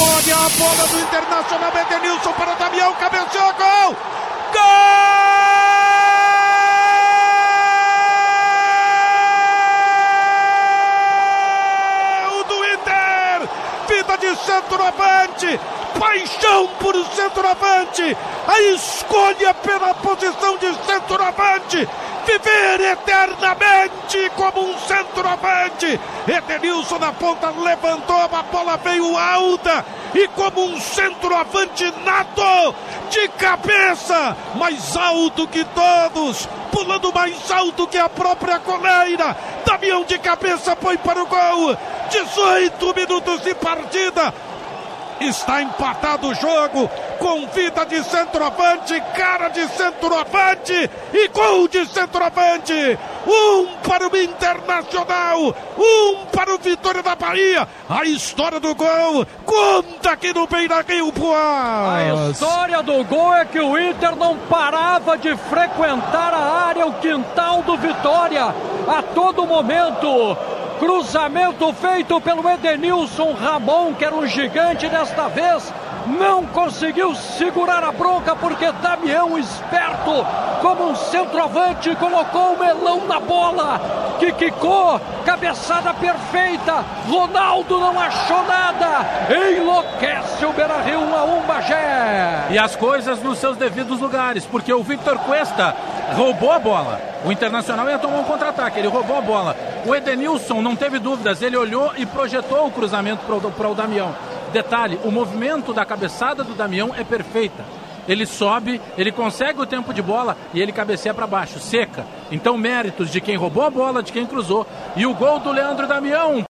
Olha a bola do Internacional, Edenilson para Damião, cabeceou, gol! Gol do Inter! Vida de centroavante, paixão por centroavante, a escolha pela posição de centroavante, viver eternamente como um centroavante. Edenilson na ponta levantou, a bola veio alta e como um centroavante nato, de cabeça, mais alto que todos, pulando mais alto que a própria coleira. Damião de cabeça foi para o gol. 18 minutos de partida. Está empatado o jogo com vida de centroavante, cara de centroavante e gol de centroavante. Um para o Internacional, um para o Vitória da Bahia. A história do gol conta aqui no Beira Rio A história do gol é que o Inter não parava de frequentar a área, o quintal do Vitória a todo momento. Cruzamento feito pelo Edenilson Ramon, que era um gigante desta vez. Não conseguiu segurar a bronca porque Damião, esperto como um centroavante, colocou o melão na bola. Que quicou, cabeçada perfeita. Ronaldo não achou nada. Enlouquece o Beira Rio 1 a 1 Bagé. E as coisas nos seus devidos lugares, porque o Victor Cuesta roubou a bola. O Internacional ia tomar um contra-ataque, ele roubou a bola. O Edenilson não teve dúvidas, ele olhou e projetou o cruzamento para o Damião. Detalhe, o movimento da cabeçada do Damião é perfeita. Ele sobe, ele consegue o tempo de bola e ele cabeceia para baixo, seca. Então, méritos de quem roubou a bola, de quem cruzou. E o gol do Leandro Damião.